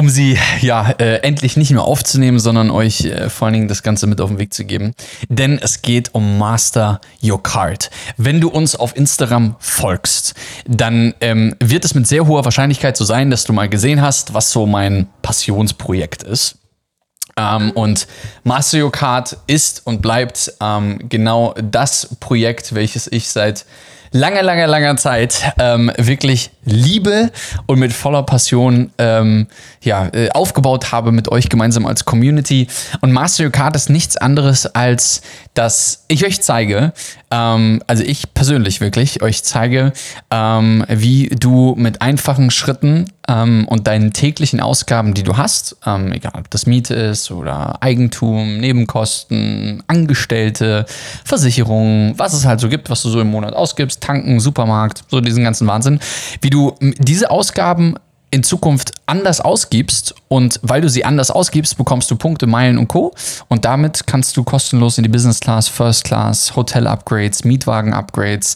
um sie ja äh, endlich nicht nur aufzunehmen, sondern euch äh, vor allen Dingen das Ganze mit auf den Weg zu geben. Denn es geht um Master Your Card. Wenn du uns auf Instagram folgst, dann ähm, wird es mit sehr hoher Wahrscheinlichkeit so sein, dass du mal gesehen hast, was so mein Passionsprojekt ist. Ähm, und Master Your Card ist und bleibt ähm, genau das Projekt, welches ich seit langer, langer, langer Zeit ähm, wirklich liebe und mit voller Passion ähm, ja, äh, aufgebaut habe mit euch gemeinsam als Community. Und Master Card ist nichts anderes als, dass ich euch zeige, ähm, also ich persönlich wirklich euch zeige, ähm, wie du mit einfachen Schritten ähm, und deinen täglichen Ausgaben, die du hast, ähm, egal ob das Miete ist oder Eigentum, Nebenkosten, Angestellte, Versicherungen, was es halt so gibt, was du so im Monat ausgibst, tanken, Supermarkt, so diesen ganzen Wahnsinn, wie du diese Ausgaben in Zukunft anders ausgibst und weil du sie anders ausgibst, bekommst du Punkte, Meilen und Co. Und damit kannst du kostenlos in die Business Class, First Class, Hotel-Upgrades, Mietwagen-Upgrades,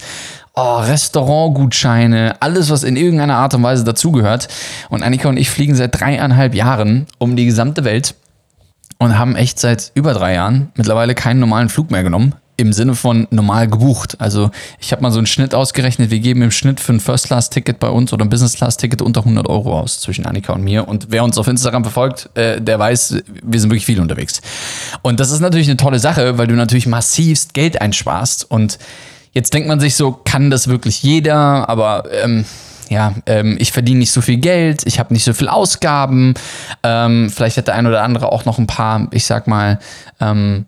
oh, Restaurantgutscheine, alles, was in irgendeiner Art und Weise dazugehört. Und Annika und ich fliegen seit dreieinhalb Jahren um die gesamte Welt und haben echt seit über drei Jahren mittlerweile keinen normalen Flug mehr genommen im Sinne von normal gebucht. Also ich habe mal so einen Schnitt ausgerechnet. Wir geben im Schnitt für ein First-Class-Ticket bei uns oder ein Business-Class-Ticket unter 100 Euro aus zwischen Annika und mir. Und wer uns auf Instagram verfolgt, äh, der weiß, wir sind wirklich viel unterwegs. Und das ist natürlich eine tolle Sache, weil du natürlich massivst Geld einsparst. Und jetzt denkt man sich so, kann das wirklich jeder? Aber ähm, ja, ähm, ich verdiene nicht so viel Geld, ich habe nicht so viel Ausgaben. Ähm, vielleicht hat der ein oder andere auch noch ein paar, ich sag mal, ähm,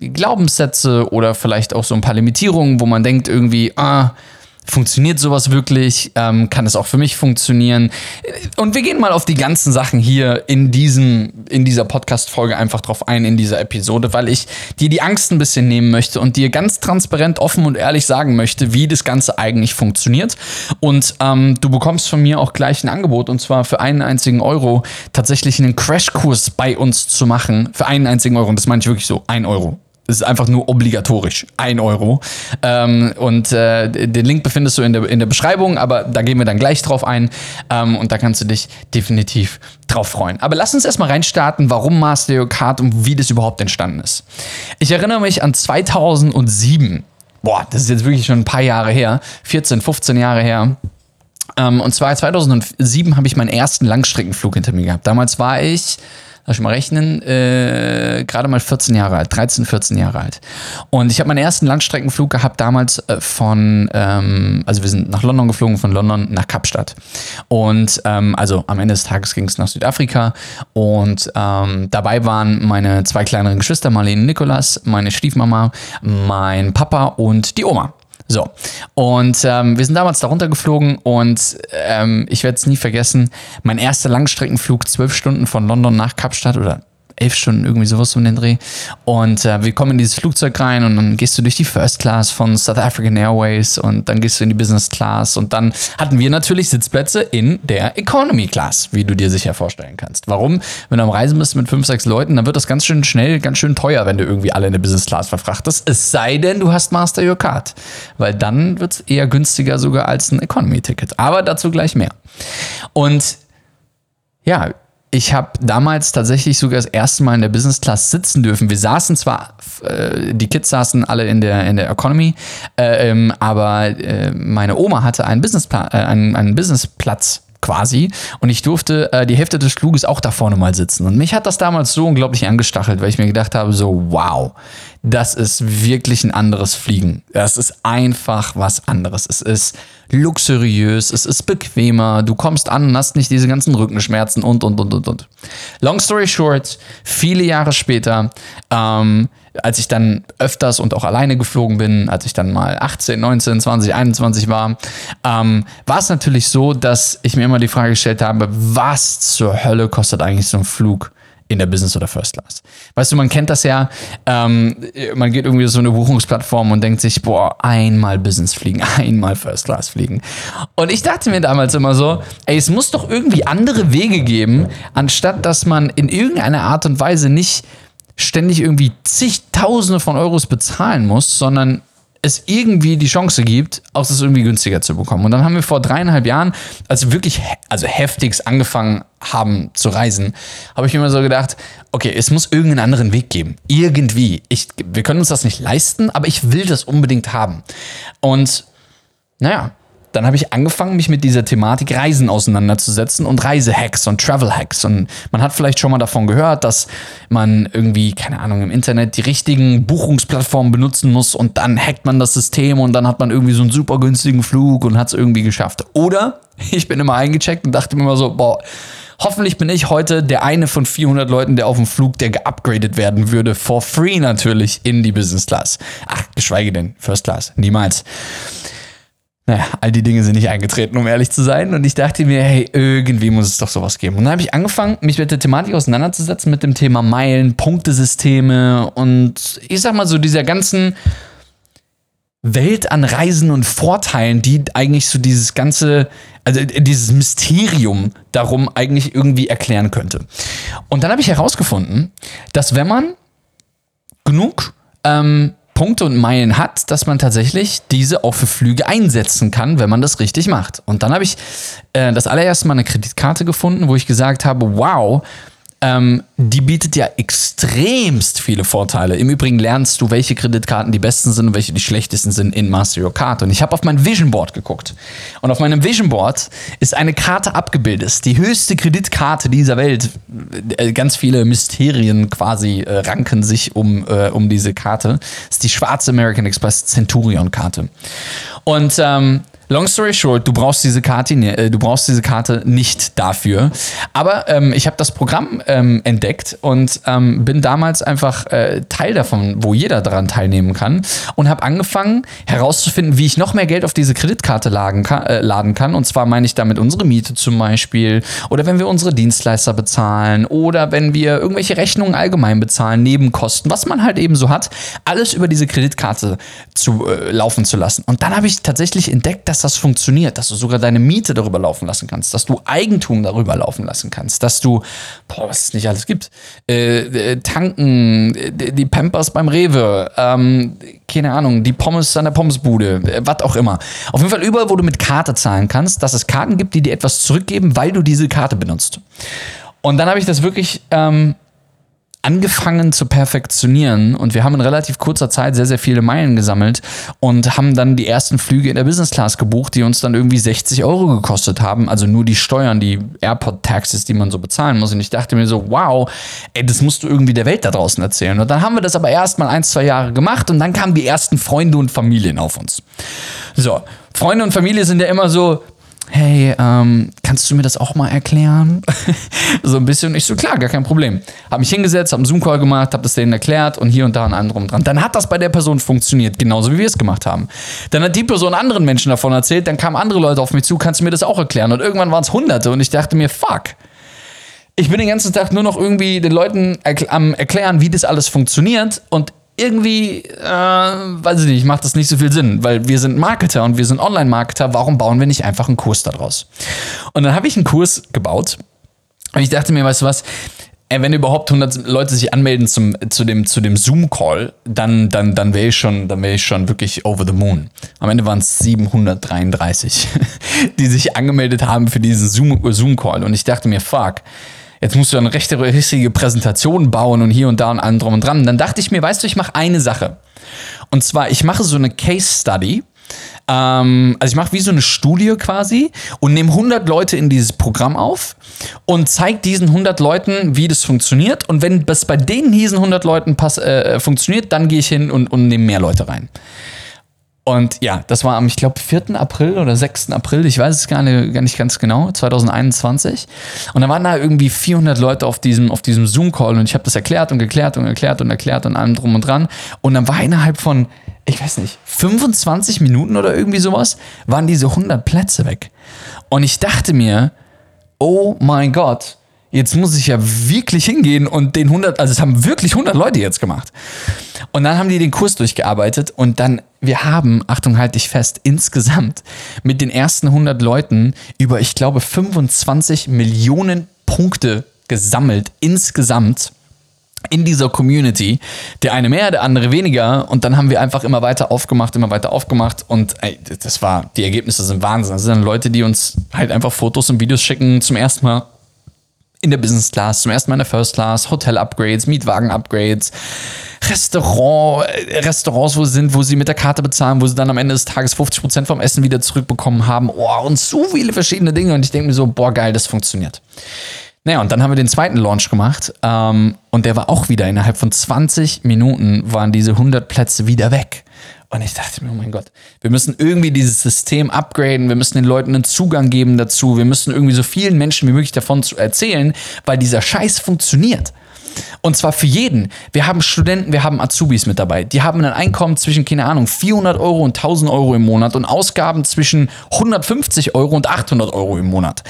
Glaubenssätze oder vielleicht auch so ein paar Limitierungen, wo man denkt irgendwie, ah, Funktioniert sowas wirklich? Ähm, kann es auch für mich funktionieren? Und wir gehen mal auf die ganzen Sachen hier in, diesem, in dieser Podcast-Folge einfach drauf ein, in dieser Episode, weil ich dir die Angst ein bisschen nehmen möchte und dir ganz transparent, offen und ehrlich sagen möchte, wie das Ganze eigentlich funktioniert. Und ähm, du bekommst von mir auch gleich ein Angebot und zwar für einen einzigen Euro tatsächlich einen Crashkurs bei uns zu machen. Für einen einzigen Euro. Und das meine ich wirklich so. Ein Euro. Es ist einfach nur obligatorisch. Ein Euro. Ähm, und äh, den Link befindest du in der, in der Beschreibung, aber da gehen wir dann gleich drauf ein. Ähm, und da kannst du dich definitiv drauf freuen. Aber lass uns erstmal reinstarten, warum Master Kart und wie das überhaupt entstanden ist. Ich erinnere mich an 2007. Boah, das ist jetzt wirklich schon ein paar Jahre her. 14, 15 Jahre her. Ähm, und zwar 2007 habe ich meinen ersten Langstreckenflug hinter mir gehabt. Damals war ich lass ich mal rechnen, äh, gerade mal 14 Jahre alt, 13, 14 Jahre alt. Und ich habe meinen ersten Langstreckenflug gehabt damals äh, von, ähm, also wir sind nach London geflogen, von London nach Kapstadt. Und ähm, also am Ende des Tages ging es nach Südafrika und ähm, dabei waren meine zwei kleineren Geschwister, Marlene und Nikolas, meine Stiefmama, mein Papa und die Oma. So, und ähm, wir sind damals darunter geflogen und ähm, ich werde es nie vergessen, mein erster Langstreckenflug, zwölf Stunden von London nach Kapstadt oder elf Stunden, irgendwie sowas um den Dreh. Und äh, wir kommen in dieses Flugzeug rein und dann gehst du durch die First Class von South African Airways und dann gehst du in die Business Class und dann hatten wir natürlich Sitzplätze in der Economy Class, wie du dir sicher vorstellen kannst. Warum? Wenn du am Reisen bist mit fünf, sechs Leuten, dann wird das ganz schön schnell, ganz schön teuer, wenn du irgendwie alle in der Business Class verfrachtest. Es sei denn, du hast Master Your Card, weil dann wird es eher günstiger sogar als ein Economy-Ticket. Aber dazu gleich mehr. Und ja, ich habe damals tatsächlich sogar das erste Mal in der Business Class sitzen dürfen. Wir saßen zwar, äh, die Kids saßen alle in der, in der Economy, äh, ähm, aber äh, meine Oma hatte einen, Businesspla äh, einen, einen Businessplatz quasi. Und ich durfte äh, die Hälfte des Fluges auch da vorne mal sitzen. Und mich hat das damals so unglaublich angestachelt, weil ich mir gedacht habe, so, wow, das ist wirklich ein anderes Fliegen. Das ist einfach was anderes. Es ist luxuriös, es ist bequemer, du kommst an und hast nicht diese ganzen Rückenschmerzen und, und, und, und, und. Long story short, viele Jahre später, ähm, als ich dann öfters und auch alleine geflogen bin, als ich dann mal 18, 19, 20, 21 war, ähm, war es natürlich so, dass ich mir immer die Frage gestellt habe, was zur Hölle kostet eigentlich so ein Flug in der Business oder First Class. Weißt du, man kennt das ja, ähm, man geht irgendwie so eine Buchungsplattform und denkt sich, boah, einmal Business fliegen, einmal First Class fliegen. Und ich dachte mir damals immer so, ey, es muss doch irgendwie andere Wege geben, anstatt dass man in irgendeiner Art und Weise nicht ständig irgendwie zigtausende von Euros bezahlen muss, sondern es irgendwie die Chance gibt, auch das irgendwie günstiger zu bekommen. Und dann haben wir vor dreieinhalb Jahren, als wir wirklich also heftigst angefangen haben zu reisen, habe ich mir immer so gedacht, okay, es muss irgendeinen anderen Weg geben. Irgendwie. Ich, wir können uns das nicht leisten, aber ich will das unbedingt haben. Und naja, dann habe ich angefangen, mich mit dieser Thematik Reisen auseinanderzusetzen und Reisehacks und Travel-Hacks. Und man hat vielleicht schon mal davon gehört, dass man irgendwie, keine Ahnung, im Internet die richtigen Buchungsplattformen benutzen muss und dann hackt man das System und dann hat man irgendwie so einen super günstigen Flug und hat es irgendwie geschafft. Oder ich bin immer eingecheckt und dachte mir immer so, boah, Hoffentlich bin ich heute der eine von 400 Leuten, der auf dem Flug, der geupgradet werden würde, for free natürlich, in die Business Class. Ach, geschweige denn, First Class, niemals. Naja, all die Dinge sind nicht eingetreten, um ehrlich zu sein. Und ich dachte mir, hey, irgendwie muss es doch sowas geben. Und dann habe ich angefangen, mich mit der Thematik auseinanderzusetzen, mit dem Thema Meilen, Punktesysteme und ich sag mal so dieser ganzen Welt an Reisen und Vorteilen, die eigentlich so dieses ganze, also dieses Mysterium darum eigentlich irgendwie erklären könnte. Und dann habe ich herausgefunden, dass wenn man genug ähm, Punkte und Meilen hat, dass man tatsächlich diese auch für Flüge einsetzen kann, wenn man das richtig macht. Und dann habe ich äh, das allererste Mal eine Kreditkarte gefunden, wo ich gesagt habe, wow, ähm, die bietet ja extremst viele Vorteile. Im Übrigen lernst du, welche Kreditkarten die besten sind und welche die schlechtesten sind in Master Your Card. Und ich habe auf mein Vision Board geguckt. Und auf meinem Vision Board ist eine Karte abgebildet. Die höchste Kreditkarte dieser Welt. Äh, ganz viele Mysterien quasi äh, ranken sich um, äh, um diese Karte. Das ist die schwarze American Express Centurion Karte. Und ähm, Long story short, du brauchst diese Karte, äh, du brauchst diese Karte nicht dafür. Aber ähm, ich habe das Programm ähm, entdeckt und ähm, bin damals einfach äh, Teil davon, wo jeder daran teilnehmen kann und habe angefangen herauszufinden, wie ich noch mehr Geld auf diese Kreditkarte laden kann, äh, laden kann. Und zwar meine ich damit unsere Miete zum Beispiel oder wenn wir unsere Dienstleister bezahlen oder wenn wir irgendwelche Rechnungen allgemein bezahlen, Nebenkosten, was man halt eben so hat, alles über diese Kreditkarte zu äh, laufen zu lassen. Und dann habe ich tatsächlich entdeckt, dass das funktioniert, dass du sogar deine Miete darüber laufen lassen kannst, dass du Eigentum darüber laufen lassen kannst, dass du, boah, was es nicht alles gibt, äh, äh, tanken, äh, die Pampers beim Rewe, ähm, keine Ahnung, die Pommes an der Pommesbude, äh, was auch immer. Auf jeden Fall überall, wo du mit Karte zahlen kannst, dass es Karten gibt, die dir etwas zurückgeben, weil du diese Karte benutzt. Und dann habe ich das wirklich ähm, angefangen zu perfektionieren und wir haben in relativ kurzer Zeit sehr, sehr viele Meilen gesammelt und haben dann die ersten Flüge in der Business Class gebucht, die uns dann irgendwie 60 Euro gekostet haben. Also nur die Steuern, die Airport-Taxes, die man so bezahlen muss. Und ich dachte mir so, wow, ey, das musst du irgendwie der Welt da draußen erzählen. Und dann haben wir das aber erst mal ein, zwei Jahre gemacht und dann kamen die ersten Freunde und Familien auf uns. So, Freunde und Familie sind ja immer so, hey, ähm, kannst du mir das auch mal erklären? so ein bisschen. Ich so, klar, gar kein Problem. Hab mich hingesetzt, hab einen Zoom-Call gemacht, hab das denen erklärt und hier und da und anderem dran. Dann hat das bei der Person funktioniert, genauso wie wir es gemacht haben. Dann hat die Person anderen Menschen davon erzählt, dann kamen andere Leute auf mich zu, kannst du mir das auch erklären? Und irgendwann waren es Hunderte und ich dachte mir, fuck. Ich bin den ganzen Tag nur noch irgendwie den Leuten am erklären, wie das alles funktioniert und irgendwie, äh, weiß ich nicht, macht das nicht so viel Sinn, weil wir sind Marketer und wir sind Online-Marketer. Warum bauen wir nicht einfach einen Kurs daraus? Und dann habe ich einen Kurs gebaut und ich dachte mir, weißt du was? Ey, wenn überhaupt 100 Leute sich anmelden zum, zu dem, zu dem Zoom-Call, dann, dann, dann wäre ich, schon, wär ich schon wirklich over the moon. Am Ende waren es 733, die sich angemeldet haben für diesen Zoom-Call. und ich dachte mir, fuck, jetzt musst du eine rechte, richtige Präsentation bauen und hier und da und allem drum und dran. Und dann dachte ich mir, weißt du, ich mache eine Sache. Und zwar, ich mache so eine Case Study. Ähm, also ich mache wie so eine Studie quasi und nehme 100 Leute in dieses Programm auf und zeige diesen 100 Leuten, wie das funktioniert. Und wenn das bei denen diesen 100 Leuten pass, äh, funktioniert, dann gehe ich hin und, und nehme mehr Leute rein. Und ja, das war am, ich glaube, 4. April oder 6. April, ich weiß es gar nicht, gar nicht ganz genau, 2021. Und da waren da irgendwie 400 Leute auf diesem, auf diesem Zoom-Call und ich habe das erklärt und geklärt und erklärt und erklärt und allem drum und dran. Und dann war innerhalb von, ich weiß nicht, 25 Minuten oder irgendwie sowas, waren diese 100 Plätze weg. Und ich dachte mir, oh mein Gott, jetzt muss ich ja wirklich hingehen und den 100, also es haben wirklich 100 Leute jetzt gemacht. Und dann haben die den Kurs durchgearbeitet und dann, wir haben, Achtung, halt dich fest, insgesamt mit den ersten 100 Leuten über, ich glaube, 25 Millionen Punkte gesammelt insgesamt in dieser Community. Der eine mehr, der andere weniger. Und dann haben wir einfach immer weiter aufgemacht, immer weiter aufgemacht. Und ey, das war, die Ergebnisse sind Wahnsinn. Das sind dann Leute, die uns halt einfach Fotos und Videos schicken zum ersten Mal in der Business Class, zum ersten Mal in der First Class, Hotel-Upgrades, Mietwagen-Upgrades, Restaurant, äh, Restaurants, wo sie sind, wo sie mit der Karte bezahlen, wo sie dann am Ende des Tages 50% vom Essen wieder zurückbekommen haben. Oh, und so viele verschiedene Dinge. Und ich denke mir so, boah, geil, das funktioniert. Naja, und dann haben wir den zweiten Launch gemacht ähm, und der war auch wieder innerhalb von 20 Minuten waren diese 100 Plätze wieder weg. Und ich dachte mir, oh mein Gott, wir müssen irgendwie dieses System upgraden, wir müssen den Leuten einen Zugang geben dazu, wir müssen irgendwie so vielen Menschen wie möglich davon zu erzählen, weil dieser Scheiß funktioniert. Und zwar für jeden. Wir haben Studenten, wir haben Azubis mit dabei. Die haben ein Einkommen zwischen, keine Ahnung, 400 Euro und 1000 Euro im Monat und Ausgaben zwischen 150 Euro und 800 Euro im Monat.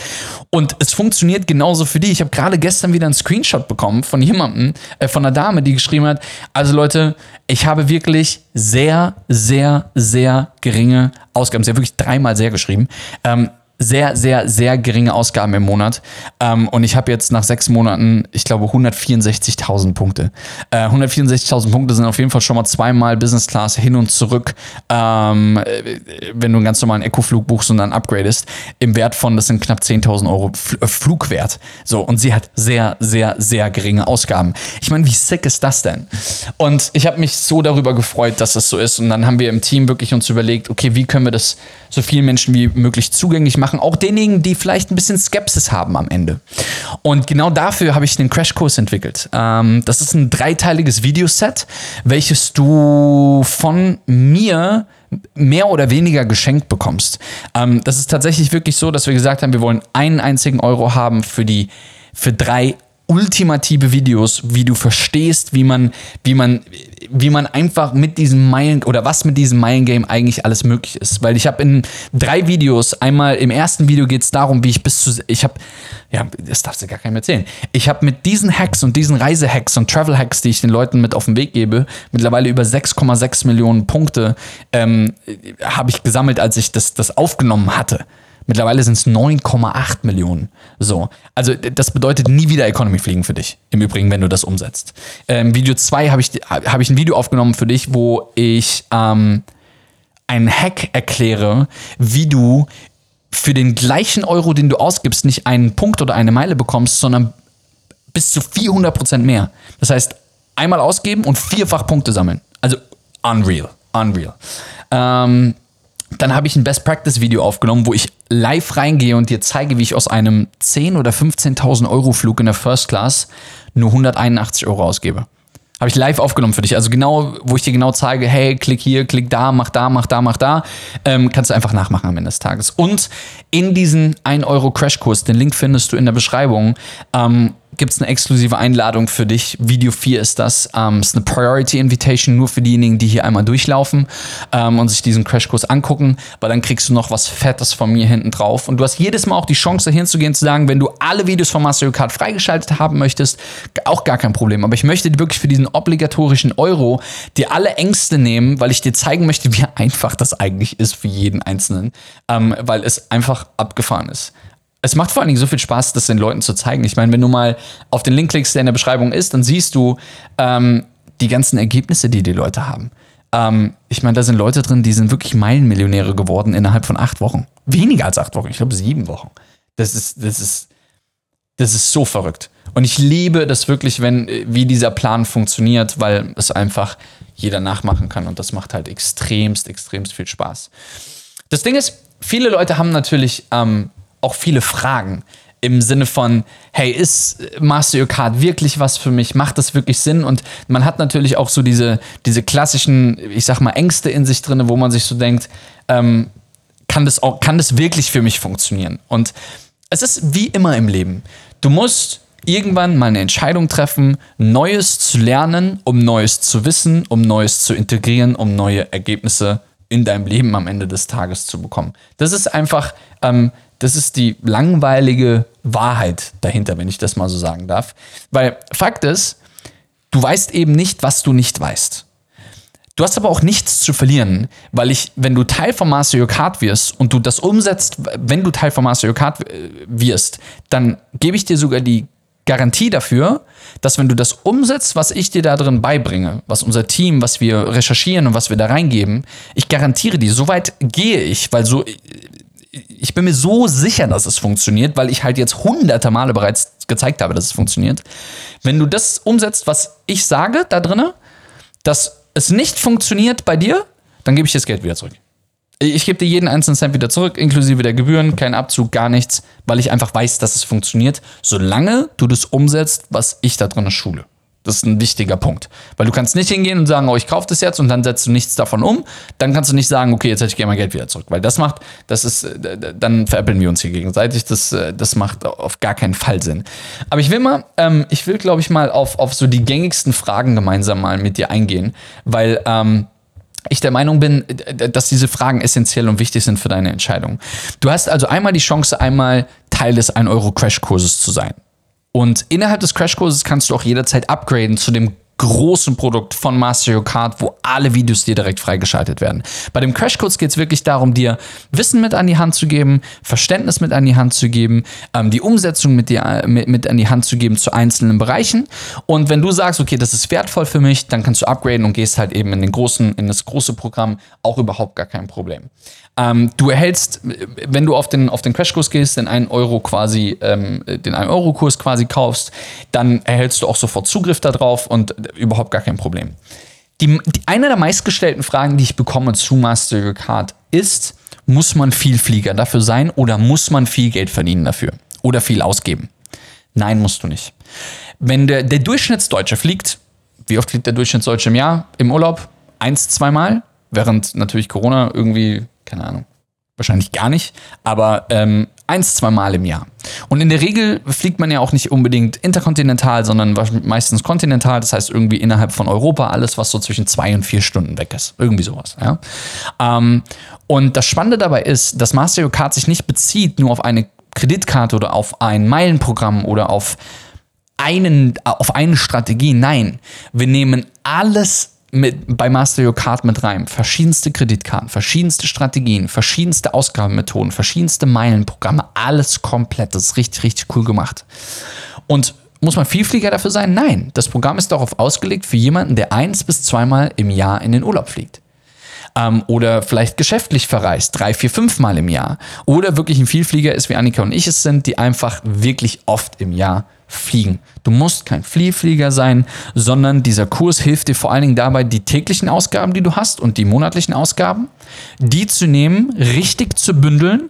Und es funktioniert genauso für die. Ich habe gerade gestern wieder einen Screenshot bekommen von jemandem, äh, von einer Dame, die geschrieben hat, also Leute, ich habe wirklich sehr, sehr, sehr geringe Ausgaben. Sie hat wirklich dreimal sehr geschrieben. Ähm, sehr, sehr, sehr geringe Ausgaben im Monat. Ähm, und ich habe jetzt nach sechs Monaten, ich glaube, 164.000 Punkte. Äh, 164.000 Punkte sind auf jeden Fall schon mal zweimal Business Class hin und zurück, ähm, äh, wenn du einen ganz normalen Eco-Flug buchst und dann upgradest, im Wert von, das sind knapp 10.000 Euro F äh, Flugwert. So, und sie hat sehr, sehr, sehr geringe Ausgaben. Ich meine, wie sick ist das denn? Und ich habe mich so darüber gefreut, dass das so ist. Und dann haben wir im Team wirklich uns überlegt, okay, wie können wir das so vielen Menschen wie möglich zugänglich machen? Machen, auch denjenigen, die vielleicht ein bisschen Skepsis haben am Ende. Und genau dafür habe ich den Crashkurs entwickelt. Ähm, das ist ein dreiteiliges Videoset, welches du von mir mehr oder weniger geschenkt bekommst. Ähm, das ist tatsächlich wirklich so, dass wir gesagt haben, wir wollen einen einzigen Euro haben für die für drei ultimative Videos, wie du verstehst, wie man, wie man, wie man einfach mit diesem Meilen oder was mit diesem Meilen-Game eigentlich alles möglich ist. Weil ich habe in drei Videos, einmal im ersten Video geht es darum, wie ich bis zu, ich habe, ja, das darfst du gar keinem erzählen. Ich habe mit diesen Hacks und diesen Reisehacks und Travel-Hacks, die ich den Leuten mit auf den Weg gebe, mittlerweile über 6,6 Millionen Punkte ähm, habe ich gesammelt, als ich das, das aufgenommen hatte. Mittlerweile sind es 9,8 Millionen. So. Also, das bedeutet nie wieder Economy fliegen für dich. Im Übrigen, wenn du das umsetzt. Ähm, Video 2 habe ich, hab ich ein Video aufgenommen für dich, wo ich ähm, einen Hack erkläre, wie du für den gleichen Euro, den du ausgibst, nicht einen Punkt oder eine Meile bekommst, sondern bis zu 400 Prozent mehr. Das heißt, einmal ausgeben und vierfach Punkte sammeln. Also unreal. Unreal. Ähm, dann habe ich ein Best Practice Video aufgenommen, wo ich live reingehe und dir zeige, wie ich aus einem 10.000 oder 15.000 Euro Flug in der First Class nur 181 Euro ausgebe. Habe ich live aufgenommen für dich. Also genau, wo ich dir genau zeige, hey, klick hier, klick da, mach da, mach da, mach da. Ähm, kannst du einfach nachmachen am Ende des Tages. Und in diesen 1 Euro Crashkurs, den Link findest du in der Beschreibung, ähm, gibt es eine exklusive Einladung für dich. Video 4 ist das. Ähm, ist eine Priority Invitation nur für diejenigen, die hier einmal durchlaufen ähm, und sich diesen Crashkurs angucken, weil dann kriegst du noch was Fettes von mir hinten drauf. Und du hast jedes Mal auch die Chance, dahin zu sagen, wenn du alle Videos von Mario Kart freigeschaltet haben möchtest, auch gar kein Problem. Aber ich möchte dir wirklich für diesen obligatorischen Euro dir alle Ängste nehmen, weil ich dir zeigen möchte, wie einfach das eigentlich ist für jeden Einzelnen, ähm, weil es einfach abgefahren ist es macht vor allen Dingen so viel Spaß, das den Leuten zu zeigen. Ich meine, wenn du mal auf den Link klickst, der in der Beschreibung ist, dann siehst du ähm, die ganzen Ergebnisse, die die Leute haben. Ähm, ich meine, da sind Leute drin, die sind wirklich Meilenmillionäre geworden innerhalb von acht Wochen. Weniger als acht Wochen, ich glaube sieben Wochen. Das ist, das ist, das ist so verrückt. Und ich liebe das wirklich, wenn, wie dieser Plan funktioniert, weil es einfach jeder nachmachen kann und das macht halt extremst, extremst viel Spaß. Das Ding ist, viele Leute haben natürlich ähm, auch viele Fragen im Sinne von, hey, ist Kart wirklich was für mich? Macht das wirklich Sinn? Und man hat natürlich auch so diese, diese klassischen, ich sag mal, Ängste in sich drin, wo man sich so denkt, ähm, kann, das auch, kann das wirklich für mich funktionieren? Und es ist wie immer im Leben. Du musst irgendwann mal eine Entscheidung treffen, Neues zu lernen, um Neues zu wissen, um Neues zu integrieren, um neue Ergebnisse in deinem Leben am Ende des Tages zu bekommen. Das ist einfach ähm, Das ist die langweilige Wahrheit dahinter, wenn ich das mal so sagen darf. Weil Fakt ist, du weißt eben nicht, was du nicht weißt. Du hast aber auch nichts zu verlieren, weil ich, wenn du Teil von Master Kart wirst und du das umsetzt, wenn du Teil von Master Kart äh, wirst, dann gebe ich dir sogar die Garantie dafür, dass wenn du das umsetzt, was ich dir da drin beibringe, was unser Team, was wir recherchieren und was wir da reingeben, ich garantiere dir, so weit gehe ich, weil so, ich bin mir so sicher, dass es funktioniert, weil ich halt jetzt hunderte Male bereits gezeigt habe, dass es funktioniert. Wenn du das umsetzt, was ich sage da drinne, dass es nicht funktioniert bei dir, dann gebe ich das Geld wieder zurück. Ich gebe dir jeden einzelnen Cent wieder zurück, inklusive der Gebühren, kein Abzug, gar nichts, weil ich einfach weiß, dass es funktioniert, solange du das umsetzt, was ich da drin schule. Das ist ein wichtiger Punkt. Weil du kannst nicht hingehen und sagen, oh, ich kaufe das jetzt und dann setzt du nichts davon um. Dann kannst du nicht sagen, okay, jetzt hätte ich gerne mein Geld wieder zurück. Weil das macht, das ist, dann veräppeln wir uns hier gegenseitig. Das, äh, das macht auf gar keinen Fall Sinn. Aber ich will mal, ähm, ich will, glaube ich, mal auf, auf so die gängigsten Fragen gemeinsam mal mit dir eingehen. Weil, ähm, ich der Meinung bin, dass diese Fragen essentiell und wichtig sind für deine Entscheidung. Du hast also einmal die Chance, einmal Teil des 1-Euro-Crash-Kurses zu sein. Und innerhalb des Crashkurses kannst du auch jederzeit upgraden zu dem großen Produkt von Master Kart, wo alle Videos dir direkt freigeschaltet werden. Bei dem Crashkurs geht es wirklich darum, dir Wissen mit an die Hand zu geben, Verständnis mit an die Hand zu geben, ähm, die Umsetzung mit, dir, mit, mit an die Hand zu geben zu einzelnen Bereichen. Und wenn du sagst, okay, das ist wertvoll für mich, dann kannst du upgraden und gehst halt eben in den großen, in das große Programm, auch überhaupt gar kein Problem. Ähm, du erhältst, wenn du auf den, auf den Crashkurs gehst, den 1 Euro quasi, ähm, den 1 Euro Kurs quasi kaufst, dann erhältst du auch sofort Zugriff darauf und überhaupt gar kein Problem. Die, die, eine der meistgestellten Fragen, die ich bekomme zu Mastercard ist, muss man viel Flieger dafür sein oder muss man viel Geld verdienen dafür oder viel ausgeben? Nein, musst du nicht. Wenn der, der Durchschnittsdeutsche fliegt, wie oft fliegt der Durchschnittsdeutsche im Jahr im Urlaub? Eins, zweimal, während natürlich Corona irgendwie keine Ahnung, wahrscheinlich gar nicht, aber ähm, eins, zwei Mal im Jahr. Und in der Regel fliegt man ja auch nicht unbedingt interkontinental, sondern meistens kontinental, das heißt irgendwie innerhalb von Europa, alles, was so zwischen zwei und vier Stunden weg ist. Irgendwie sowas. Ja? Ähm, und das Spannende dabei ist, dass Mastercard sich nicht bezieht nur auf eine Kreditkarte oder auf ein Meilenprogramm oder auf einen, auf eine Strategie. Nein, wir nehmen alles mit, bei Master Your Card mit rein. Verschiedenste Kreditkarten, verschiedenste Strategien, verschiedenste Ausgabenmethoden, verschiedenste Meilenprogramme, alles komplett. Das ist richtig, richtig cool gemacht. Und muss man Vielflieger dafür sein? Nein. Das Programm ist darauf ausgelegt für jemanden, der eins bis zweimal im Jahr in den Urlaub fliegt. Ähm, oder vielleicht geschäftlich verreist, drei, vier, fünf Mal im Jahr. Oder wirklich ein Vielflieger ist, wie Annika und ich es sind, die einfach wirklich oft im Jahr fliegen. Du musst kein Fliehflieger sein, sondern dieser Kurs hilft dir vor allen Dingen dabei, die täglichen Ausgaben, die du hast und die monatlichen Ausgaben, die zu nehmen, richtig zu bündeln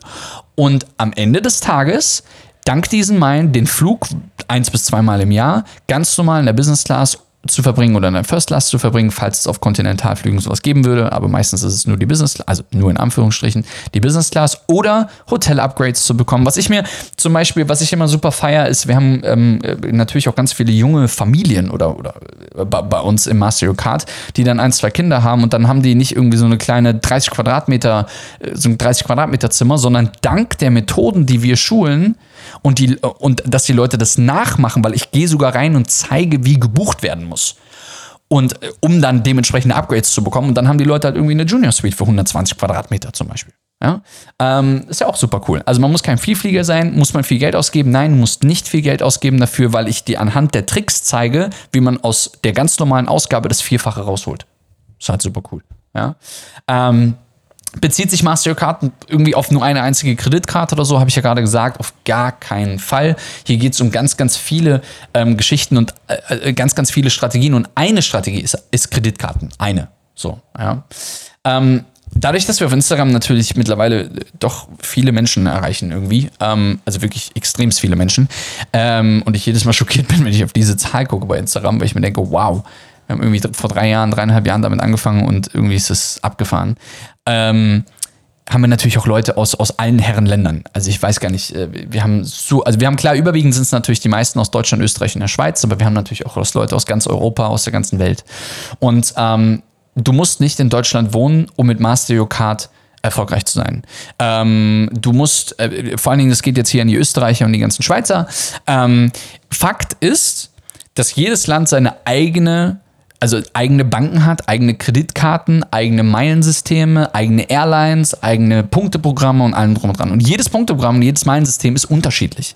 und am Ende des Tages dank diesen Meilen den Flug eins bis zweimal im Jahr ganz normal in der Business Class zu verbringen oder in der First Class zu verbringen, falls es auf Kontinentalflügen sowas geben würde, aber meistens ist es nur die Business, also nur in Anführungsstrichen die Business Class oder Hotel-Upgrades zu bekommen. Was ich mir zum Beispiel, was ich immer super feier, ist, wir haben ähm, natürlich auch ganz viele junge Familien oder, oder äh, bei, bei uns im Master Kart, die dann ein, zwei Kinder haben und dann haben die nicht irgendwie so eine kleine 30 Quadratmeter, äh, so ein 30 Quadratmeter Zimmer, sondern dank der Methoden, die wir schulen, und, die, und dass die Leute das nachmachen, weil ich gehe sogar rein und zeige, wie gebucht werden muss. Und äh, um dann dementsprechende Upgrades zu bekommen. Und dann haben die Leute halt irgendwie eine Junior Suite für 120 Quadratmeter zum Beispiel. Ja? Ähm, ist ja auch super cool. Also man muss kein Vielflieger sein, muss man viel Geld ausgeben. Nein, du musst nicht viel Geld ausgeben dafür, weil ich dir anhand der Tricks zeige, wie man aus der ganz normalen Ausgabe das Vierfache rausholt. Ist halt super cool. Ja? Ähm, Bezieht sich Mastercard irgendwie auf nur eine einzige Kreditkarte oder so, habe ich ja gerade gesagt, auf gar keinen Fall. Hier geht es um ganz, ganz viele ähm, Geschichten und äh, äh, ganz, ganz viele Strategien. Und eine Strategie ist, ist Kreditkarten. Eine. So, ja. Ähm, dadurch, dass wir auf Instagram natürlich mittlerweile doch viele Menschen erreichen irgendwie, ähm, also wirklich extrem viele Menschen, ähm, und ich jedes Mal schockiert bin, wenn ich auf diese Zahl gucke bei Instagram, weil ich mir denke, wow, wir haben irgendwie vor drei Jahren, dreieinhalb Jahren damit angefangen und irgendwie ist es abgefahren. Ähm, haben wir natürlich auch Leute aus, aus allen Herrenländern. Also ich weiß gar nicht, äh, wir haben so, also wir haben klar, überwiegend sind es natürlich die meisten aus Deutschland, Österreich und der Schweiz, aber wir haben natürlich auch Leute aus ganz Europa, aus der ganzen Welt. Und ähm, du musst nicht in Deutschland wohnen, um mit Master Card erfolgreich zu sein. Ähm, du musst, äh, vor allen Dingen, das geht jetzt hier an die Österreicher und die ganzen Schweizer. Ähm, Fakt ist, dass jedes Land seine eigene also eigene Banken hat, eigene Kreditkarten, eigene Meilensysteme, eigene Airlines, eigene Punkteprogramme und allem drum und dran. Und jedes Punkteprogramm und jedes Meilensystem ist unterschiedlich.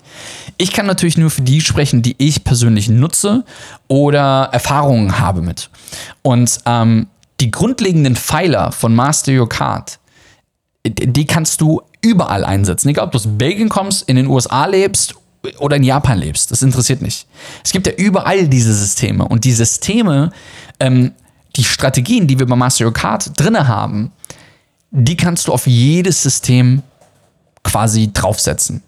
Ich kann natürlich nur für die sprechen, die ich persönlich nutze oder Erfahrungen habe mit. Und ähm, die grundlegenden Pfeiler von Master Your Card, die kannst du überall einsetzen. Egal, ob du aus Belgien kommst, in den USA lebst oder in Japan lebst. Das interessiert nicht. Es gibt ja überall diese Systeme und die Systeme, ähm, die Strategien, die wir bei Master Kart drin haben, die kannst du auf jedes System quasi draufsetzen.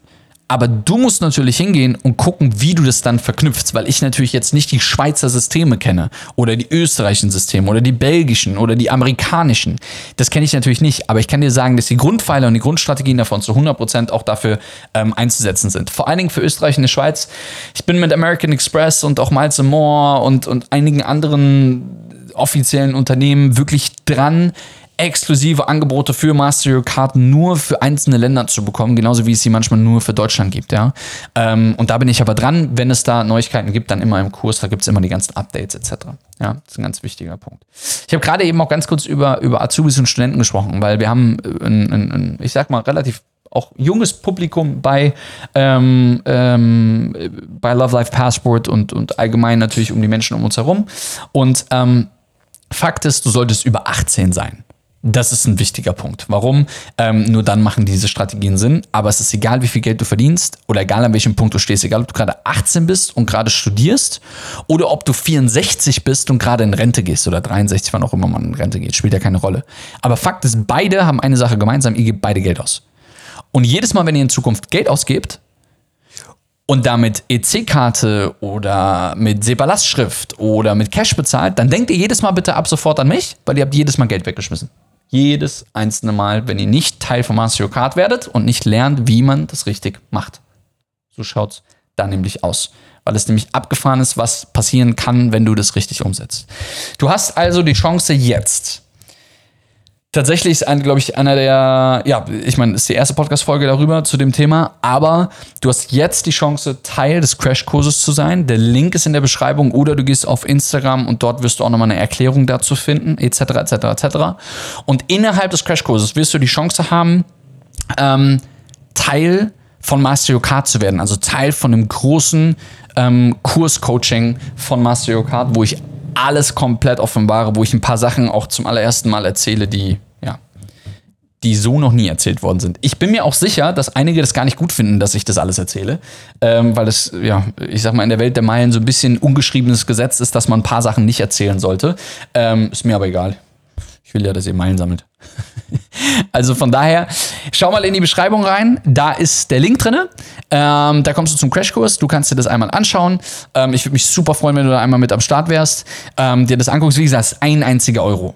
Aber du musst natürlich hingehen und gucken, wie du das dann verknüpfst, weil ich natürlich jetzt nicht die Schweizer Systeme kenne oder die österreichischen Systeme oder die belgischen oder die amerikanischen. Das kenne ich natürlich nicht, aber ich kann dir sagen, dass die Grundpfeiler und die Grundstrategien davon zu 100% auch dafür ähm, einzusetzen sind. Vor allen Dingen für Österreich und die Schweiz. Ich bin mit American Express und auch Miles More und, und einigen anderen offiziellen Unternehmen wirklich dran, exklusive Angebote für Master Karten nur für einzelne Länder zu bekommen, genauso wie es sie manchmal nur für Deutschland gibt, ja. Ähm, und da bin ich aber dran, wenn es da Neuigkeiten gibt, dann immer im Kurs, da gibt es immer die ganzen Updates etc. Ja, das ist ein ganz wichtiger Punkt. Ich habe gerade eben auch ganz kurz über, über Azubis und Studenten gesprochen, weil wir haben ein, ein, ein ich sag mal, relativ auch junges Publikum bei, ähm, ähm, bei Love Life Passport und, und allgemein natürlich um die Menschen um uns herum. Und ähm, Fakt ist, du solltest über 18 sein. Das ist ein wichtiger Punkt. Warum? Ähm, nur dann machen diese Strategien Sinn. Aber es ist egal, wie viel Geld du verdienst oder egal an welchem Punkt du stehst. Egal, ob du gerade 18 bist und gerade studierst oder ob du 64 bist und gerade in Rente gehst oder 63, wann auch immer man in Rente geht. Spielt ja keine Rolle. Aber Fakt ist, beide haben eine Sache gemeinsam. Ihr gebt beide Geld aus. Und jedes Mal, wenn ihr in Zukunft Geld ausgebt, und damit EC-Karte oder mit SEPA-Lastschrift oder mit Cash bezahlt, dann denkt ihr jedes Mal bitte ab sofort an mich, weil ihr habt jedes Mal Geld weggeschmissen. Jedes einzelne Mal, wenn ihr nicht Teil von Your Kart werdet und nicht lernt, wie man das richtig macht. So schaut es da nämlich aus. Weil es nämlich abgefahren ist, was passieren kann, wenn du das richtig umsetzt. Du hast also die Chance jetzt, Tatsächlich ist glaube ich, einer der, ja, ich meine, ist die erste Podcast-Folge darüber zu dem Thema, aber du hast jetzt die Chance, Teil des Crashkurses zu sein. Der Link ist in der Beschreibung oder du gehst auf Instagram und dort wirst du auch nochmal eine Erklärung dazu finden, etc., etc., etc. Und innerhalb des Crashkurses wirst du die Chance haben, ähm, Teil von Master Your Kart zu werden, also Teil von einem großen ähm, Kurs-Coaching von Master Your Kart, wo ich alles komplett offenbare, wo ich ein paar Sachen auch zum allerersten Mal erzähle, die, ja, die so noch nie erzählt worden sind. Ich bin mir auch sicher, dass einige das gar nicht gut finden, dass ich das alles erzähle, ähm, weil es, ja, ich sag mal, in der Welt der Meilen so ein bisschen ungeschriebenes Gesetz ist, dass man ein paar Sachen nicht erzählen sollte. Ähm, ist mir aber egal. Ich will ja, dass ihr Meilen sammelt. also von daher, schau mal in die Beschreibung rein. Da ist der Link drin. Ähm, da kommst du zum Crashkurs. Du kannst dir das einmal anschauen. Ähm, ich würde mich super freuen, wenn du da einmal mit am Start wärst. Ähm, dir das anguckst. Wie gesagt, ein einziger Euro.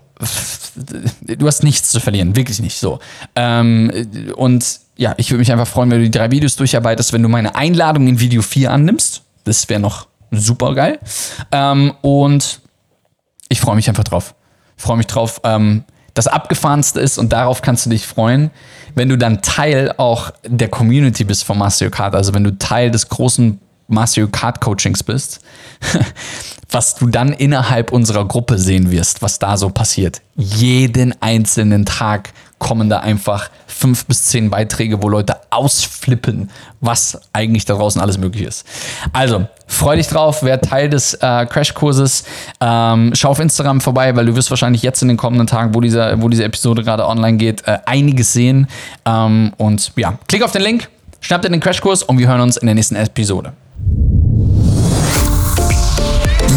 Du hast nichts zu verlieren. Wirklich nicht so. Ähm, und ja, ich würde mich einfach freuen, wenn du die drei Videos durcharbeitest, wenn du meine Einladung in Video 4 annimmst. Das wäre noch super geil. Ähm, und ich freue mich einfach drauf. Ich freue mich drauf. Ähm, das Abgefahrenste ist, und darauf kannst du dich freuen, wenn du dann Teil auch der Community bist von Master Kart, also wenn du Teil des großen Master Kart Coachings bist, was du dann innerhalb unserer Gruppe sehen wirst, was da so passiert. Jeden einzelnen Tag kommen da einfach fünf bis zehn Beiträge, wo Leute ausflippen, was eigentlich da draußen alles möglich ist. Also, freu dich drauf, wer Teil des äh, Crashkurses. Ähm, schau auf Instagram vorbei, weil du wirst wahrscheinlich jetzt in den kommenden Tagen, wo, dieser, wo diese Episode gerade online geht, äh, einiges sehen. Ähm, und ja, klick auf den Link, schnapp dir den Crashkurs und wir hören uns in der nächsten Episode.